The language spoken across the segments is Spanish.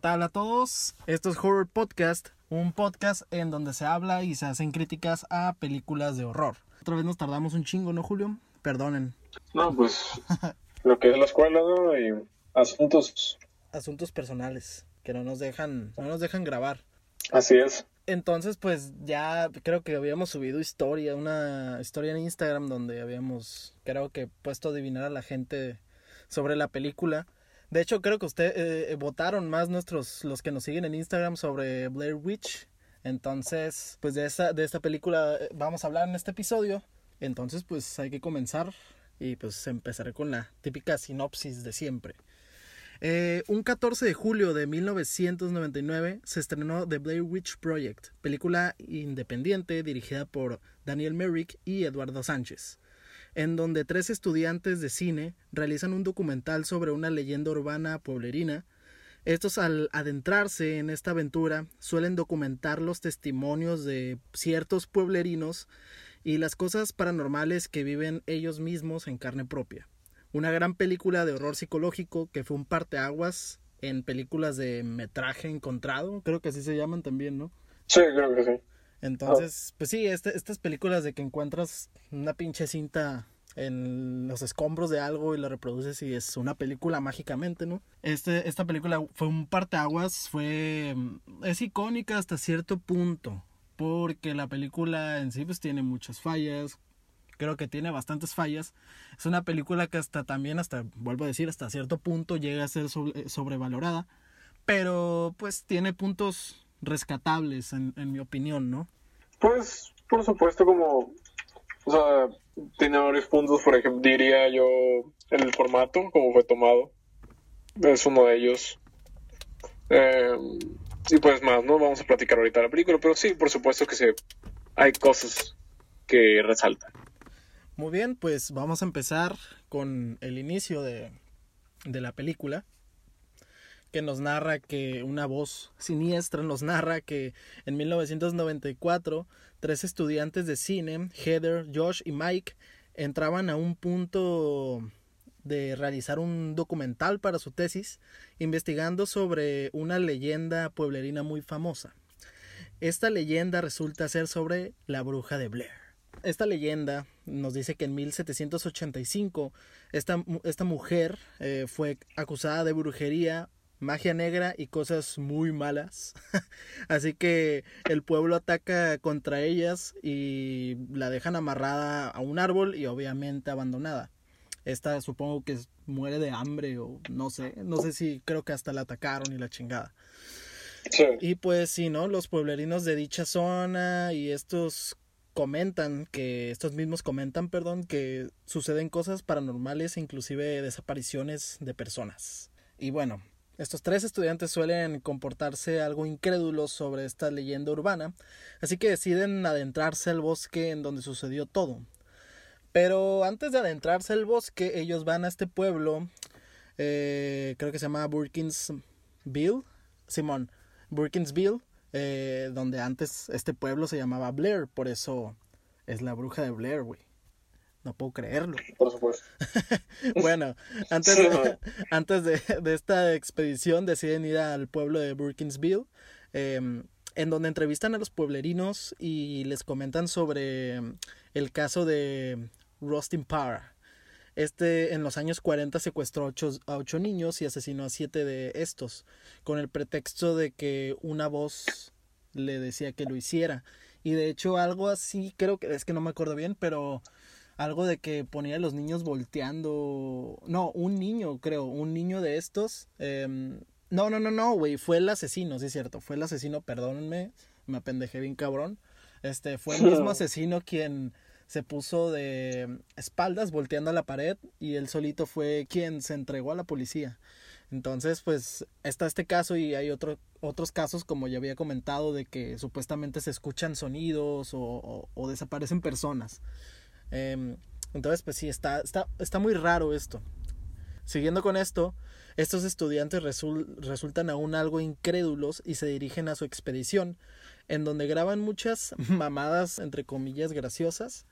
tal a todos? Esto es Horror Podcast, un podcast en donde se habla y se hacen críticas a películas de horror. Otra vez nos tardamos un chingo, ¿no, Julio? Perdonen. No, pues lo que es la escuela, ¿no? Y asuntos. Asuntos personales que no nos dejan, no nos dejan grabar. Así es. Entonces, pues ya creo que habíamos subido historia, una historia en Instagram donde habíamos, creo que puesto a adivinar a la gente sobre la película. De hecho, creo que usted eh, votaron más nuestros, los que nos siguen en Instagram sobre Blair Witch. Entonces, pues de esta, de esta película eh, vamos a hablar en este episodio. Entonces, pues hay que comenzar y pues empezaré con la típica sinopsis de siempre. Eh, un 14 de julio de 1999 se estrenó The Blair Witch Project, película independiente dirigida por Daniel Merrick y Eduardo Sánchez, en donde tres estudiantes de cine realizan un documental sobre una leyenda urbana pueblerina. Estos al adentrarse en esta aventura suelen documentar los testimonios de ciertos pueblerinos y las cosas paranormales que viven ellos mismos en carne propia una gran película de horror psicológico que fue un parteaguas en películas de metraje encontrado, creo que así se llaman también, ¿no? Sí, creo que sí. Entonces, pues sí, este, estas películas de que encuentras una pinche cinta en los escombros de algo y la reproduces y es una película mágicamente, ¿no? Este, esta película fue un parteaguas, fue es icónica hasta cierto punto, porque la película en sí pues tiene muchas fallas, creo que tiene bastantes fallas. Es una película que hasta también, hasta, vuelvo a decir, hasta cierto punto llega a ser eh, sobrevalorada, pero pues tiene puntos rescatables en, mi opinión, ¿no? Pues, por supuesto, como, o sea, tiene varios puntos, por ejemplo, diría yo, el formato, como fue tomado, es uno de ellos. Eh, y pues más, ¿no? Vamos a platicar ahorita la película, pero sí, por supuesto que se, hay cosas que resaltan. Muy bien, pues vamos a empezar con el inicio de, de la película que nos narra que una voz siniestra nos narra que en 1994 tres estudiantes de cine, Heather, Josh y Mike, entraban a un punto de realizar un documental para su tesis investigando sobre una leyenda pueblerina muy famosa. Esta leyenda resulta ser sobre la bruja de Blair. Esta leyenda nos dice que en 1785 esta, esta mujer eh, fue acusada de brujería, magia negra y cosas muy malas. Así que el pueblo ataca contra ellas y la dejan amarrada a un árbol y obviamente abandonada. Esta supongo que muere de hambre o no sé, no sé si creo que hasta la atacaron y la chingada. Y pues sí, ¿no? Los pueblerinos de dicha zona y estos comentan que estos mismos comentan, perdón, que suceden cosas paranormales e inclusive desapariciones de personas. Y bueno, estos tres estudiantes suelen comportarse algo incrédulos sobre esta leyenda urbana, así que deciden adentrarse al bosque en donde sucedió todo. Pero antes de adentrarse al bosque, ellos van a este pueblo, eh, creo que se llama Burkinsville, Simón, Burkinsville, eh, donde antes este pueblo se llamaba Blair, por eso es la bruja de Blair, güey. No puedo creerlo. Por supuesto. bueno, antes, de, antes de, esta expedición deciden ir al pueblo de Burkinsville, em, en donde entrevistan a los pueblerinos y les comentan sobre em, el caso de Rustin Parr. Este en los años 40 secuestró a ocho, niños y asesinó a siete de estos, con el pretexto de que una voz le decía que lo hiciera. Y de hecho algo así, creo que es que no me acuerdo bien, pero algo de que ponía a los niños volteando. No, un niño, creo, un niño de estos. Em, no, no, no, no, güey, fue el asesino, sí es cierto, fue el asesino, perdónenme, me apendejé bien cabrón. Este, fue el mismo asesino quien se puso de espaldas volteando a la pared y él solito fue quien se entregó a la policía. Entonces, pues está este caso y hay otro, otros casos, como ya había comentado, de que supuestamente se escuchan sonidos o, desaparecen personas. Em, entonces, pues sí, está, está, está muy raro esto. Siguiendo con esto, estos estudiantes resultan aún algo incrédulos y se dirigen a su expedición, en donde graban muchas mamadas, entre comillas, graciosas,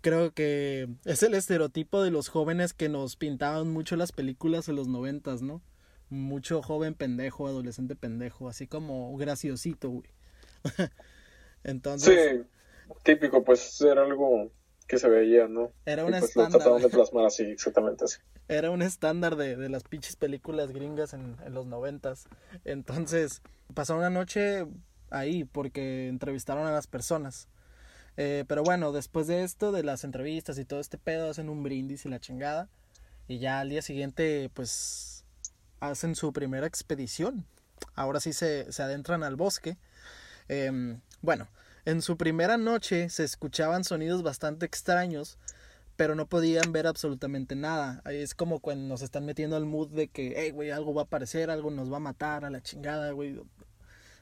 creo que es el estereotipo de los jóvenes que nos pintaban mucho las películas en los noventas, ¿no? mucho joven pendejo, adolescente pendejo, así como graciosito, güey. Entonces. Sí, típico, pues era algo que se veía, ¿no? Era un y pues estándar. Lo trataban de plasmar así, exactamente así. Era un estándar de, de las pinches películas gringas en, en los noventas. Entonces, pasó una noche ahí porque entrevistaron a las personas. Eh, pero bueno, después de esto, de las entrevistas y todo este pedo, hacen un brindis y la chingada. Y ya al día siguiente, pues, hacen su primera expedición. Ahora sí se, se adentran al bosque. Eh, bueno, en su primera noche se escuchaban sonidos bastante extraños, pero no podían ver absolutamente nada. Es como cuando nos están metiendo al mood de que, hey, güey, algo va a aparecer, algo nos va a matar a la chingada, güey.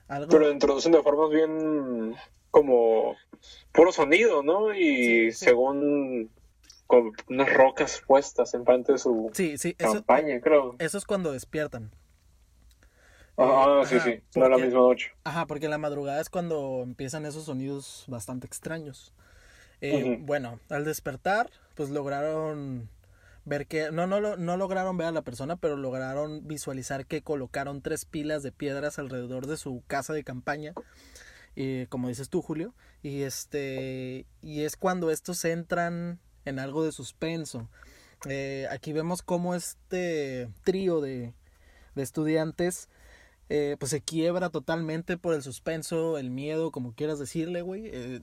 Algo... Pero introducen de formas bien como puro sonido, ¿no? Y Sí, sí. según con unas rocas puestas en frente de su Sí, sí, eso, campaña, creo. eso es cuando despiertan. Ah, Eh, sí, ajá, sí, no la porque- misma noche. Ajá, porque en la madrugada es cuando empiezan esos sonidos bastante extraños. Eh. Bueno, al despertar, pues lograron ver que, no, no, no lograron ver a la persona, pero lograron visualizar que colocaron tres pilas de piedras alrededor de su casa de campaña, y, como dices tú, Julio, y este, y es cuando estos entran en algo de suspenso. Eh, aquí vemos cómo este trío de, de estudiantes eh, pues se quiebra totalmente por el suspenso, el miedo, como quieras decirle, güey. Eh,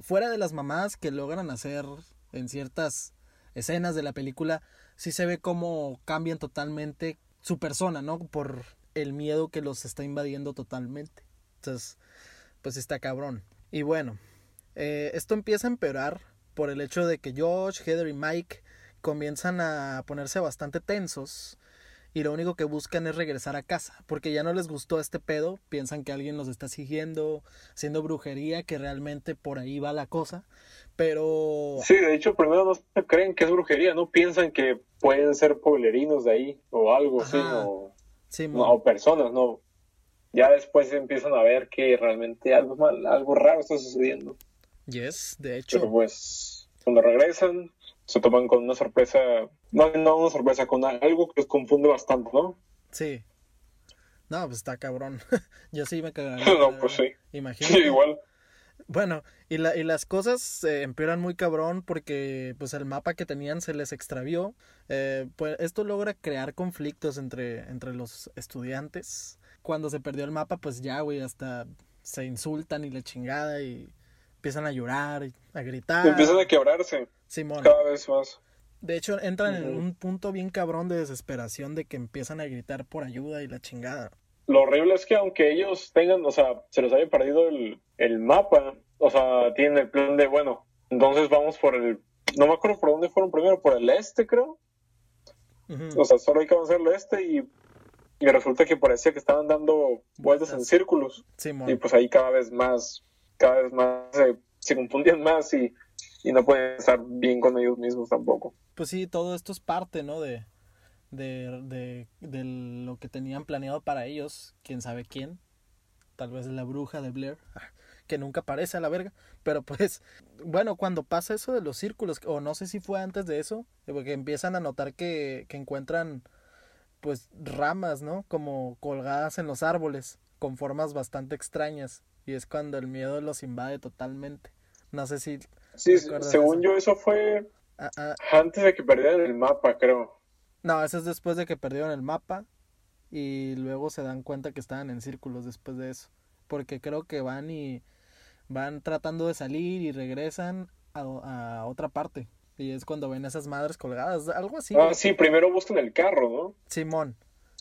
fuera de las mamás que logran hacer en ciertas escenas de la película, sí se ve cómo cambian totalmente su persona, ¿no? Por el miedo que los está invadiendo totalmente. Entonces, pues está cabrón. Y bueno, eh, esto empieza a empeorar por el hecho de que Josh, Heather y Mike comienzan a ponerse bastante tensos y lo único que buscan es regresar a casa, porque ya no les gustó este pedo, piensan que alguien los está siguiendo, haciendo brujería, que realmente por ahí va la cosa, pero Sí, de hecho, primero no creen que es brujería, no piensan que pueden ser pueblerinos de ahí o algo así, o, sí, no, o personas, ¿no? Ya después empiezan a ver que realmente algo mal, algo raro está sucediendo. yes, de Pero hecho, pues, cuando regresan, se toman con una sorpresa, no, no una sorpresa, con algo que los confunde bastante, ¿no? sí. No, pues está cabrón. Yo sí me cagaría. No, pues sí. Imagínate. Sí, igual. Bueno, y, la, y las cosas se empeoran muy cabrón porque pues el mapa que tenían se les extravió. Eh, pues esto logra crear conflictos entre, entre los estudiantes. Cuando se perdió el mapa, pues ya, güey, hasta se insultan y la chingada y empiezan a llorar, y a gritar. Empiezan a quebrarse Simón. cada vez más. De hecho, entran en un punto bien cabrón de desesperación de que empiezan a gritar por ayuda y la chingada. Lo horrible es que aunque ellos tengan, o sea, se les haya perdido el, el mapa, o sea, tienen el plan de, bueno, entonces vamos por el, no me acuerdo por dónde fueron primero, por el este, creo. O sea, solo hay que avanzar al este y, y resulta que parecía que estaban dando vueltas en círculos. Simón. Y pues ahí cada vez más, cada vez más se, se confundían más y, y no pueden estar bien con ellos mismos tampoco. Pues sí, todo esto es parte, ¿no? De, de, de, de lo que tenían planeado para ellos. Quién sabe quién. Tal vez la bruja de Blair. ah, Que nunca aparece a la verga. Pero pues, bueno, cuando pasa eso de los círculos, o no sé si fue antes de eso, porque empiezan a notar que, que encuentran, pues, ramas, ¿no? Como colgadas en los árboles, con formas bastante extrañas. Y es cuando el miedo los invade totalmente. No sé si... Sí, ¿Recuerdas según yo eso fue ah, ah, antes de que perdieran el mapa, creo. No, eso es después de que perdieron el mapa y luego se dan cuenta que estaban en círculos después de eso. Porque creo que van y van tratando de salir y regresan a, a otra parte. Y es cuando ven esas madres colgadas, algo así. Ah, sí, primero buscan el carro, ¿no? Simón.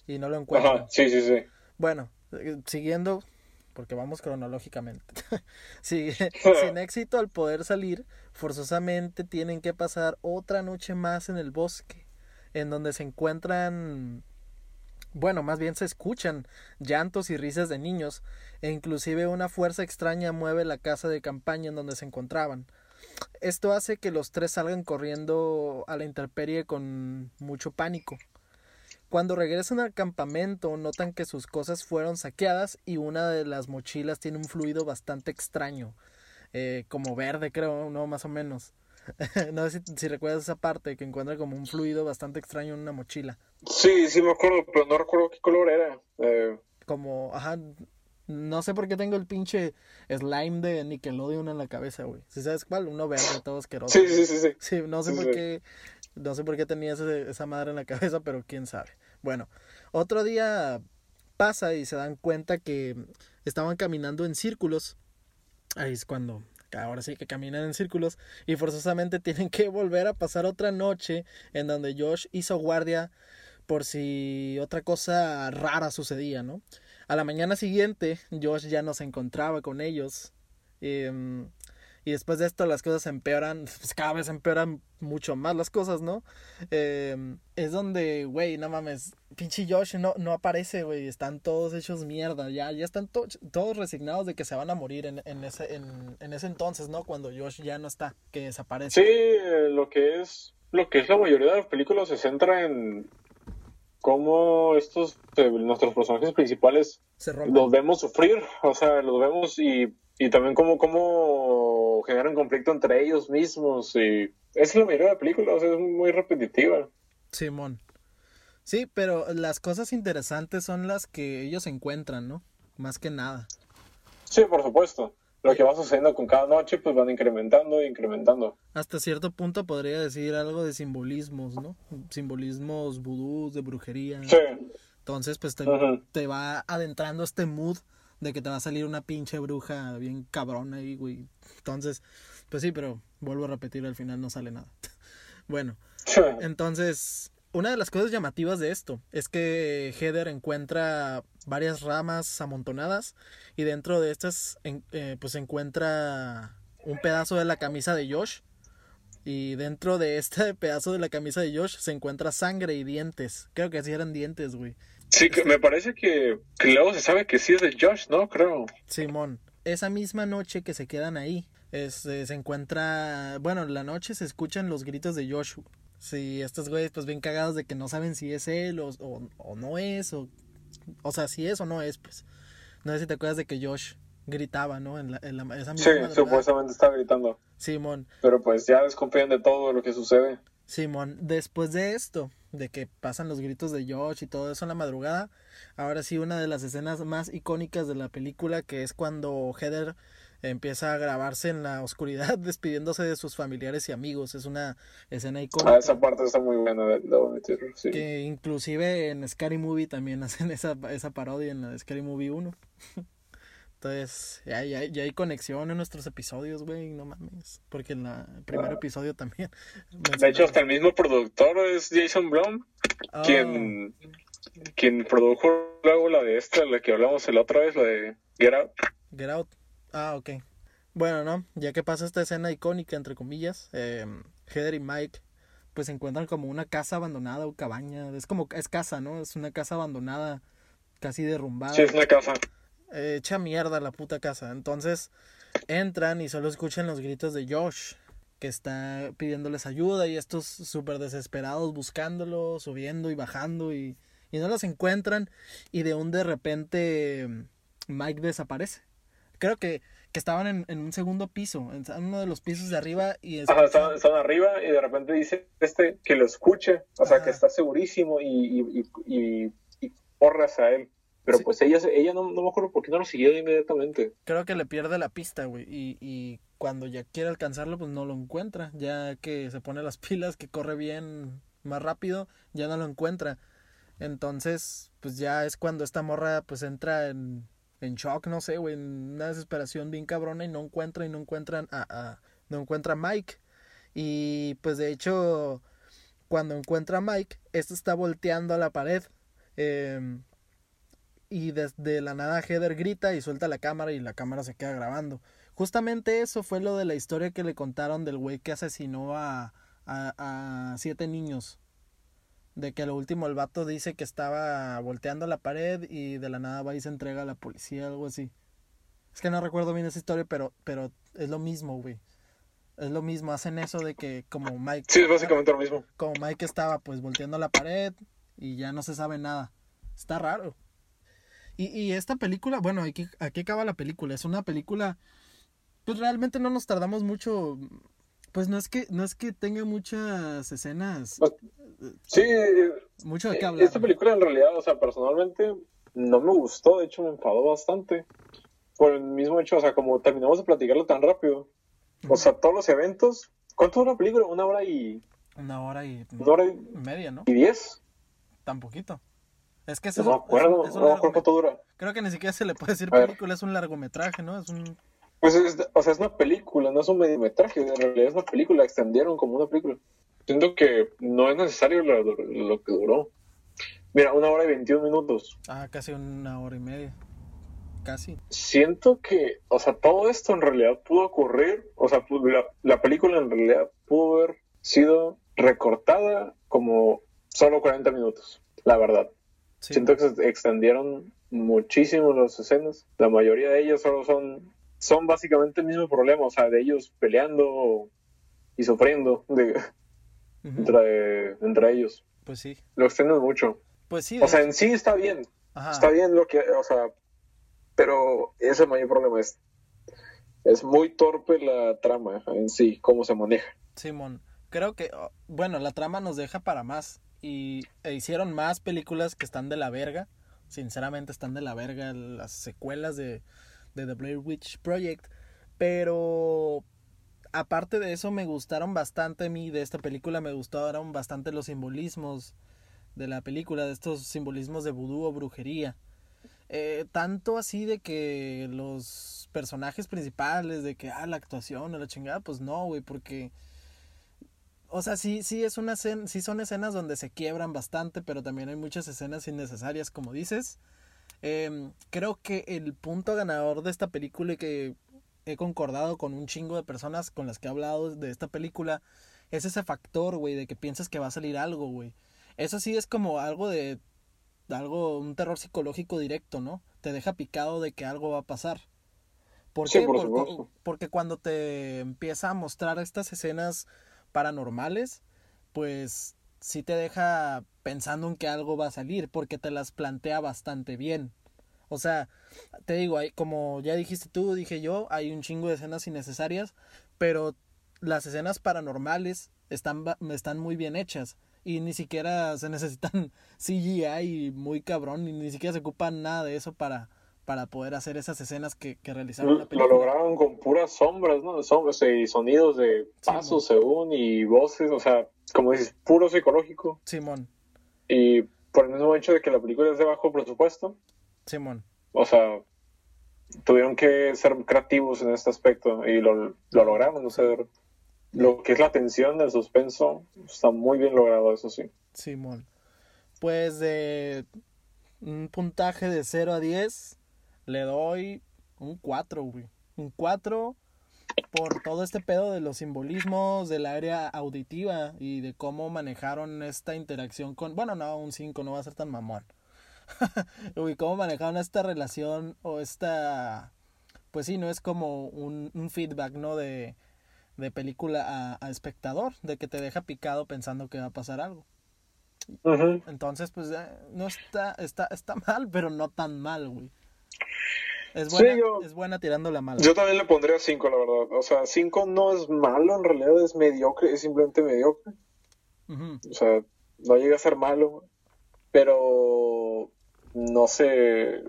Y no lo encuentran. Ajá, sí, sí, sí. Bueno, eh, siguiendo, porque vamos cronológicamente. Sin éxito al poder salir, forzosamente tienen que pasar otra noche más en el bosque, en donde se encuentran, bueno, más bien se escuchan llantos y risas de niños, e inclusive una fuerza extraña mueve la casa de campaña en donde se encontraban. Esto hace que los tres salgan corriendo a la intemperie con mucho pánico. Cuando regresan al campamento notan que sus cosas fueron saqueadas y una de las mochilas tiene un fluido bastante extraño, eh, como verde creo, no más o menos. no sé si, si recuerdas esa parte que encuentra como un fluido bastante extraño en una mochila. Sí, sí me acuerdo, pero no recuerdo qué color era. Eh, Como, ajá, no sé por qué tengo el pinche slime de Nickelodeon en la cabeza, güey. ¿Sí sabes cuál? Uno verde, todo asqueroso. sí, sí, sí, sí. Sí, no sé Sí, por qué, no sé por qué tenía ese- esa madre en la cabeza, pero quién sabe. Bueno, otro día pasa y se dan cuenta que estaban caminando en círculos. Ahí es cuando, ahora sí que caminan en círculos y forzosamente tienen que volver a pasar otra noche en donde Josh hizo guardia por si otra cosa rara sucedía, ¿no? A la mañana siguiente, Josh ya no se encontraba con ellos. em, y después de esto las cosas empeoran, pues cada vez empeoran mucho más las cosas, ¿no? Eh, es donde, güey, no mames, pinche Josh no, no aparece, güey, están todos hechos mierda, ya, ya están to- todos resignados de que se van a morir en, en ese, en, en ese entonces, ¿no? Cuando Josh ya no está, que desaparece. Sí, eh, lo que es lo que es la mayoría de las películas se centra en cómo estos eh, nuestros personajes principales Se los vemos sufrir, o sea, los vemos y, y también cómo, cómo generan conflicto entre ellos mismos y es la mayoría de la película, o sea, es muy repetitiva. Simón. Sí, pero las cosas interesantes son las que ellos encuentran, ¿no? Más que nada. Sí, por supuesto. Lo que va sucediendo con cada noche, pues van incrementando e incrementando. Hasta cierto punto podría decir algo de simbolismos, ¿no? Simbolismos vudús, de brujería. Sí, Entonces, pues te, Ujú. te va adentrando este mood de que te va a salir una pinche bruja bien cabrona ahí, güey. Entonces, pues sí, pero vuelvo a repetir, al final no sale nada. bueno, sí. entonces, una de las cosas llamativas de esto es que Heather encuentra varias ramas amontonadas y dentro de estas, en- eh, pues encuentra un pedazo de la camisa de Josh. Y dentro de este pedazo de la camisa de Josh se encuentra sangre y dientes. Creo que así eran dientes, güey. Sí, que me parece que, que luego se sabe que sí es de Josh, ¿no? Creo. Simón, esa misma noche que se quedan ahí, es, eh, se encuentra, bueno, en la noche se escuchan los gritos de Josh. Sí, estos güeyes pues bien cagados de que no saben si es él o, o, o no es, o, o sea, si es o no es, pues. No sé si te acuerdas de que Josh gritaba, ¿no? En, la, en la- esa misma Sí, madrugada. supuestamente está gritando. Simón, Pero pues ya desconfían de todo lo que sucede. Simón, después de esto, de que pasan los gritos de Josh y todo eso en la madrugada, ahora sí una de las escenas más icónicas de la película, que es cuando Heather empieza a grabarse en la oscuridad despidiéndose de sus familiares y amigos. Es una escena Ah, icónica esa parte está muy buena, de- sí. que inclusive en Scary Movie también hacen esa, esa parodia en la de Scary Movie 1. Entonces, ya, ya, ya hay conexión en nuestros episodios, güey, no mames. Porque en la- el primer Ah. episodio también. De hecho, hasta el mismo productor es Jason Blum, Ah, quien, quien produjo luego la de esta, la que hablamos la otra vez, la de Get Out. Get Out. Ah, ok. Bueno, ¿no? Ya que pasa esta escena icónica, entre comillas, eh, Heather y Mike pues se encuentran como una casa abandonada o cabaña. Es como, es casa, ¿no? Es una casa abandonada, casi derrumbada. Sí, es una casa. Eh, echa mierda la puta casa. Entonces entran y solo escuchan los gritos de Josh, que está pidiéndoles ayuda y estos súper desesperados buscándolo, subiendo y bajando y, y no los encuentran y de un de repente Mike desaparece. Creo que, que estaban en, en un segundo piso, en uno de los pisos de arriba y Ajá, escuchan- están, están arriba y de repente dice este que lo escuche, o sea, que está segurísimo y, y, y, y, hacia él. Pero Sí. pues ella, ella no, no me acuerdo por qué no lo siguió inmediatamente. creo que le pierde la pista, güey. Y, y cuando ya quiere alcanzarlo, pues no lo encuentra. Ya que se pone las pilas, que corre bien más rápido, ya no lo encuentra. Entonces, pues ya es cuando esta morra pues entra en, en shock, no sé, güey, en una desesperación bien cabrona y no encuentra y no encuentran a, a- no encuentra a Mike. Y pues de hecho, cuando encuentra a Mike, este está volteando a la pared. em, y desde la nada Heather grita y suelta la cámara y la cámara se queda grabando. Justamente eso fue lo de la historia que le contaron del güey que asesinó a, a, a siete niños. De que lo último el vato dice que estaba volteando la pared y de la nada va y se entrega a la policía, algo así. Es que no recuerdo bien esa historia, pero, pero es lo mismo, güey. Es lo mismo, hacen eso de que como Mike Sí, es básicamente lo mismo. como Mike estaba pues volteando la pared y ya no se sabe nada. Está raro. Y, y esta película, bueno, aquí, aquí acaba la película. Es una película, pues realmente no nos tardamos mucho Pues no es que, no es que tenga muchas escenas. Pues, sí, mucho de qué eh, hablar. esta película en realidad, o sea, personalmente no me gustó, de hecho me enfadó bastante. Por el mismo hecho, o sea, como terminamos de platicarlo tan rápido. O sea, todos los eventos. ¿Cuánto dura la película? ¿Una hora y, Una hora y una hora y, media, ¿no? y diez? Tan poquito. Es que eso No me acuerdo, es no me acuerdo cuánto dura. Creo que ni siquiera se le puede decir película, es un largometraje, ¿no? Es un... Pues es, o sea, es una película, no es un mediometraje, en realidad es una película, la extendieron como una película. Siento que no es necesario lo, lo que duró. Mira, una hora y 21 minutos. Ah, casi una hora y media. Casi. Siento que, o sea, todo esto en realidad pudo ocurrir, o sea, la, la película en realidad pudo haber sido recortada como solo 40 minutos, la verdad. Sí. Siento que se extendieron muchísimo las escenas. La mayoría de ellas solo son, son básicamente el mismo problema, o sea, de ellos peleando y sufriendo de, entre, entre ellos. Pues sí. Lo extienden mucho. Pues sí. O sea, en sí está bien, Ajá. está bien lo que, o sea, pero ese el mayor problema es, es muy torpe la trama en sí, cómo se maneja. Simón, creo que, oh, bueno, la trama nos deja para más y e hicieron más películas que están de la verga. Sinceramente están de la verga las secuelas de, de The Blair Witch Project. Pero aparte de eso me gustaron bastante a mí de esta película, me gustaron bastante los simbolismos de la película, de estos simbolismos de vudú o brujería. Eh, tanto así de que los personajes principales, de que, ah, la actuación o la chingada, pues no, güey, porque... O sea, sí, sí es una sí son escenas donde se quiebran bastante, pero también hay muchas escenas innecesarias, como dices. Em, creo que el punto ganador de esta película y que he concordado con un chingo de personas con las que he hablado de esta película es ese factor, güey, de que piensas que va a salir algo, güey. Eso sí es como algo de algo un terror psicológico directo, ¿no? Te deja picado de que algo va a pasar. ¿Por Sí, qué? por porque cuando te empieza a mostrar estas escenas paranormales, pues sí te deja pensando en que algo va a salir, porque te las plantea bastante bien. O sea, te digo, hay, como ya dijiste tú, dije yo, hay un chingo de escenas innecesarias, pero las escenas paranormales están, están muy bien hechas y ni siquiera se necesitan CGI muy cabrón, y ni siquiera se ocupan nada de eso para, para poder hacer esas escenas que, que realizaron la Lo película. lograron con puras sombras, ¿no? Sombras y sonidos de pasos según y voces, o sea, como dices, puro psicológico. Simón, Y por el mismo hecho de que la película es de bajo presupuesto, Simón. o sea, tuvieron que ser creativos en este aspecto y lo, lo lograron, o sea, lo que es la tensión, el suspenso, está muy bien logrado, eso sí. Simón. Pues de un puntaje de 0 a 10, le doy un 4, güey. Un 4 por todo este pedo de los simbolismos del área auditiva y de cómo manejaron esta interacción con... Bueno, no, un 5 no va a ser tan mamón. Uy, cómo manejaron esta relación o esta... Pues sí, no es como un, un feedback, ¿no? De, de película a, a espectador, de que te deja picado pensando que va a pasar algo. Entonces, pues eh, no está, está, está mal, pero no tan mal, güey. Es Sí, buena, yo- es buena tirando la mala. Yo también le pondría 5, la verdad. O sea, 5 no es malo, en realidad es mediocre, es simplemente mediocre. O sea, no llega a ser malo, pero no sé,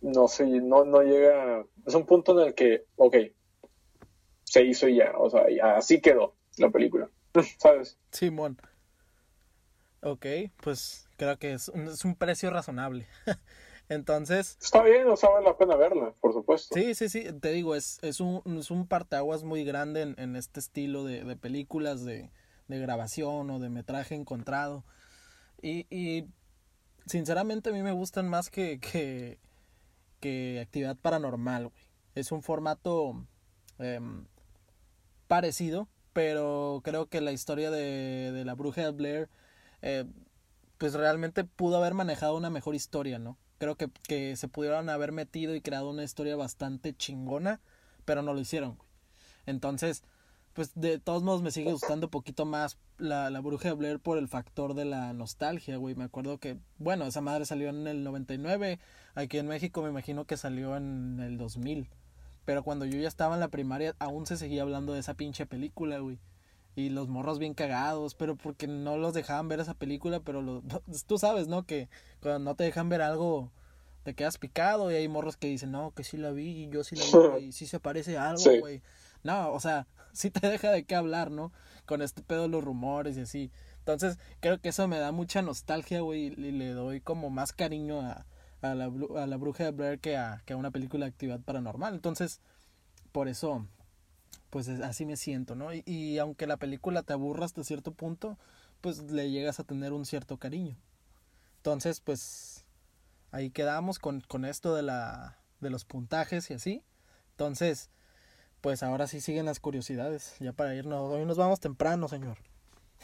no sé, no, no llega, es un punto en el que, ok, se hizo y ya, o sea, ya así quedó la película, ¿sabes? Simón. Ok, pues creo que es un, es un precio razonable. Entonces, Está bien, o sea, vale la pena verla, por supuesto. sí, sí, sí, te digo, es, es, un, es un parteaguas muy grande en, en este estilo de, de películas de, de grabación o de metraje encontrado. Y, y sinceramente a mí me gustan más que, que, que actividad paranormal, güey. Es un formato em, parecido, pero creo que la historia de, de la bruja de Blair, eh, pues realmente pudo haber manejado una mejor historia, ¿no? Creo que, que se pudieron haber metido y creado una historia bastante chingona, pero no lo hicieron. Entonces, pues de todos modos me sigue gustando un poquito más la, la bruja de Blair por el factor de la nostalgia, güey. Me acuerdo que, bueno, esa madre salió en el 99, aquí en México me imagino que salió en el 2000. Pero cuando yo ya estaba en la primaria, aún se seguía hablando de esa pinche película, güey. Y los morros bien cagados, pero porque no los dejaban ver esa película, pero lo, tú sabes, ¿no? Que cuando no te dejan ver algo, te quedas picado y hay morros que dicen, no, que sí la vi y yo sí la vi y sí se parece a algo, güey. No, o sea, sí te deja de qué hablar, ¿no? Con este pedo de los rumores y así. Entonces, creo que eso me da mucha nostalgia, güey, y le doy como más cariño a, a, la, a la bruja de Blair que a, que a una película de actividad paranormal. Entonces, por eso, pues así me siento, ¿no? Y, y aunque la película te aburra hasta cierto punto, pues le llegas a tener un cierto cariño. Entonces, pues ahí quedamos con, con esto de la de los puntajes y así. Entonces, pues ahora sí siguen las curiosidades, ya para irnos. Hoy nos vamos temprano, señor.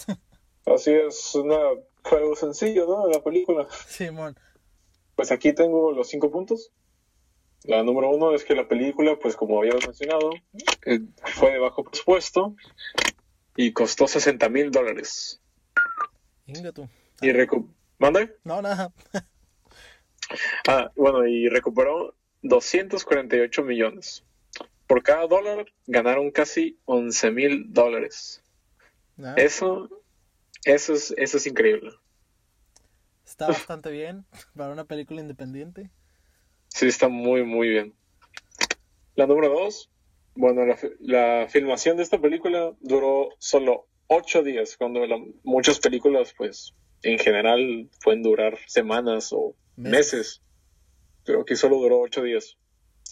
Así es, una, fue algo sencillo, ¿no? La película. Simón. Pues aquí tengo los cinco puntos. La número uno es que la película, pues como habíamos mencionado, eh, fue de bajo presupuesto y costó 60 mil dólares. Venga tú. Y recu ¿Mande? No, nada. ah, bueno, y recuperó 248 millones. Por cada dólar ganaron casi 11 mil dólares. Ah, Eso, eso es, eso es increíble. Está bastante bien para una película independiente. Sí, está muy, muy bien. La número dos, bueno, la, la filmación de esta película duró solo ocho días, cuando la- muchas películas, pues, en general pueden durar semanas o Meses. meses. Pero aquí solo duró ocho días.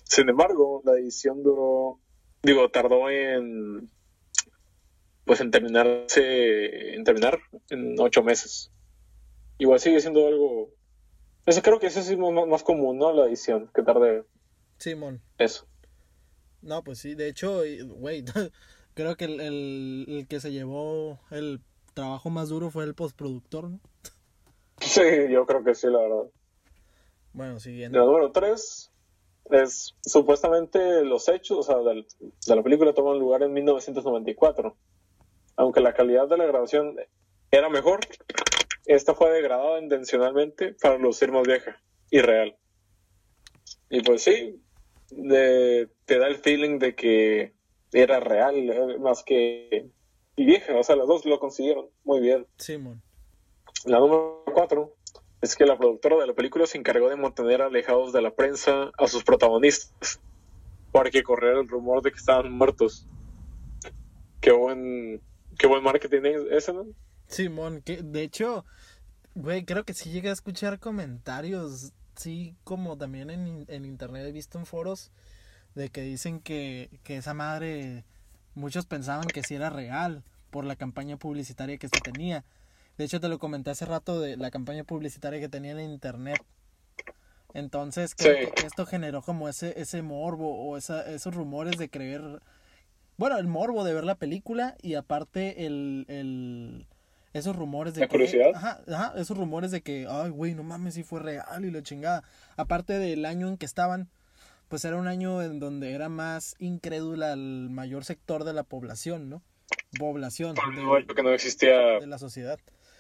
Sin embargo, la edición duró, digo, tardó en, pues, en terminarse, en terminar en ocho meses. Igual sigue siendo algo, eso creo que eso es más, más común, ¿no? La edición, que tarde Simón. eso. No, pues sí, de hecho, güey, creo que el, el, el que se llevó el trabajo más duro fue el postproductor, ¿no? Sí, yo creo que sí, la verdad. Bueno, La siguiendo. número tres es supuestamente los hechos, o sea, del- de la película toman lugar en 1994. Aunque la calidad de la grabación era mejor, esta fue degradada intencionalmente para lucir más vieja y real. Y pues sí, de- te da el feeling de que era real eh, más que y vieja, o sea, las dos lo consiguieron muy bien. Simón. La número cuatro es que la productora de la película se encargó de mantener alejados de la prensa a sus protagonistas para que corriera el rumor de que estaban muertos. Qué buen, qué buen marketing ese, ¿no? Simón, que de hecho, güey, creo que sí llegué a escuchar comentarios, sí, como también en, en internet he visto en foros, de que dicen que, que esa madre, muchos pensaban que sí era real por la campaña publicitaria que se tenía. De hecho, te lo comenté hace rato de la campaña publicitaria que tenía en internet. Entonces, creo Sí. que esto generó como ese, ese morbo o esa, esos rumores de creer bueno, el morbo de ver la película y aparte el, el esos rumores de La que curiosidad. ajá, ajá, esos rumores de que ay, güey, no mames, si fue real y la chingada. Aparte del año en que estaban, pues era un año en donde era más incrédula el mayor sector de la población, ¿no? Población el de, que no existía de la sociedad.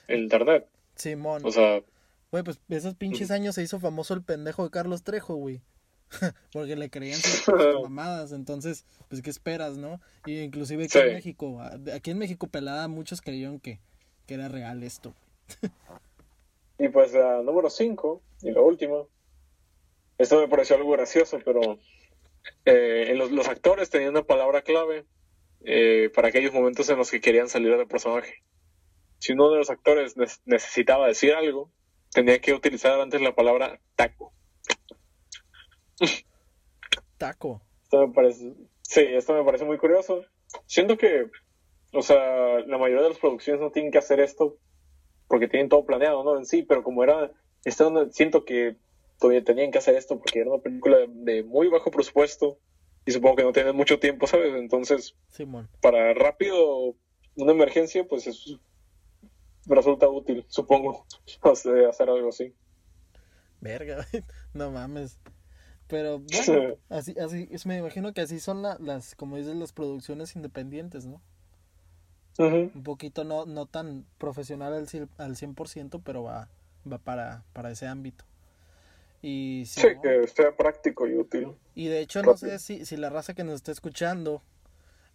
el internet. Simón. O sea, Güey, pues esos pinches años se hizo famoso el pendejo de Carlos Trejo, güey. Porque le creían sus, mamadas, entonces, pues, ¿qué esperas, no? Y inclusive aquí en. México, aquí en México pelada, muchos creyeron que, que era real esto. y pues la número 5 y la última. Esto me pareció algo gracioso, pero eh, en los, los actores tenían una palabra clave eh, para aquellos momentos en los que querían salir del personaje. Si uno de los actores ne- necesitaba decir algo, tenía que utilizar antes la palabra taco. Taco. Esto me parece, sí, esto me parece muy curioso. Siento que, o sea, la mayoría de las producciones no tienen que hacer esto porque tienen todo planeado, ¿no? En sí, pero como era, esta siento que todavía tenían que hacer esto porque era una película de, de muy bajo presupuesto y supongo que no tienen mucho tiempo, ¿sabes? Entonces, Simón. para rápido una emergencia, pues es, resulta útil, supongo, hacer algo así. Verga, no mames. Pero bueno, así, así, me imagino que así son la- las, como dices, las producciones independientes, ¿no? Un poquito no, no tan profesional al, cien- al 100%, pero va, va para, para ese ámbito. Y Sí, que sea práctico y útil. y de hecho, no sé si, si la raza que nos está escuchando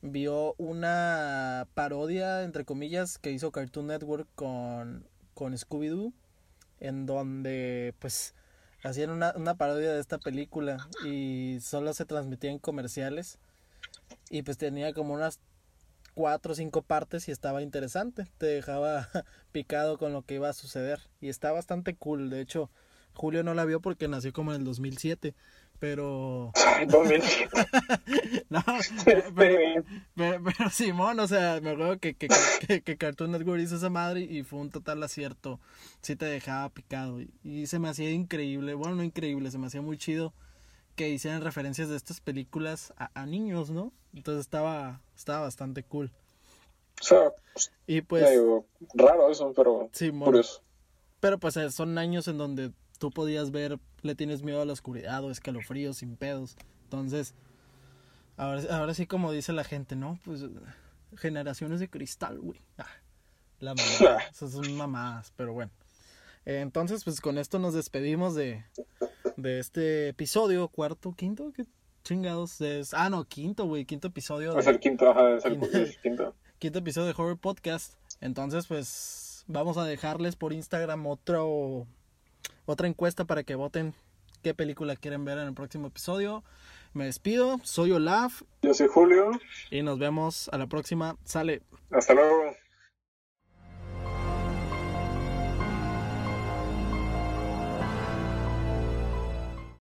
vio una parodia, entre comillas, que hizo Cartoon Network con, con Scooby-Doo, en donde pues hacían una, una parodia de esta película y solo se transmitía en comerciales y pues tenía como unas cuatro o cinco partes y estaba interesante, te dejaba picado con lo que iba a suceder y está bastante cool, de hecho Julio no la vio porque nació como en el 2007, pero... No, pero, pero, pero- pero Simón, o sea, me acuerdo que, que, que, que Cartoon Network hizo esa madre y fue un total acierto. Sí te dejaba picado. Y, y se me hacía increíble, bueno, no increíble, se me hacía muy chido que hicieran referencias de estas películas a, a niños, ¿no? Entonces estaba, estaba bastante cool. O sea, Y pues, medio raro eso, pero Simón, curioso. pero pues eh, son años en donde tú podías ver, le tienes miedo a la oscuridad o escalofríos sin pedos. Entonces, ahora, ahora sí como dice la gente, ¿no? Pues generaciones de cristal, güey. Ah, la mamá. Esas son mamadas, pero bueno. Eh, entonces, pues con esto nos despedimos de, de este episodio, cuarto, quinto, ¿qué chingados es? Ah, no, quinto, güey, quinto episodio. Es el quinto, ajá, es el, Quinto. quinto. quinto episodio de Horror Podcast. Entonces, pues vamos a dejarles por Instagram otro otra encuesta para que voten qué película quieren ver en el próximo episodio. Me despido, soy Olaf Yo soy Julio. y nos vemos a la próxima. Sale. Hasta luego.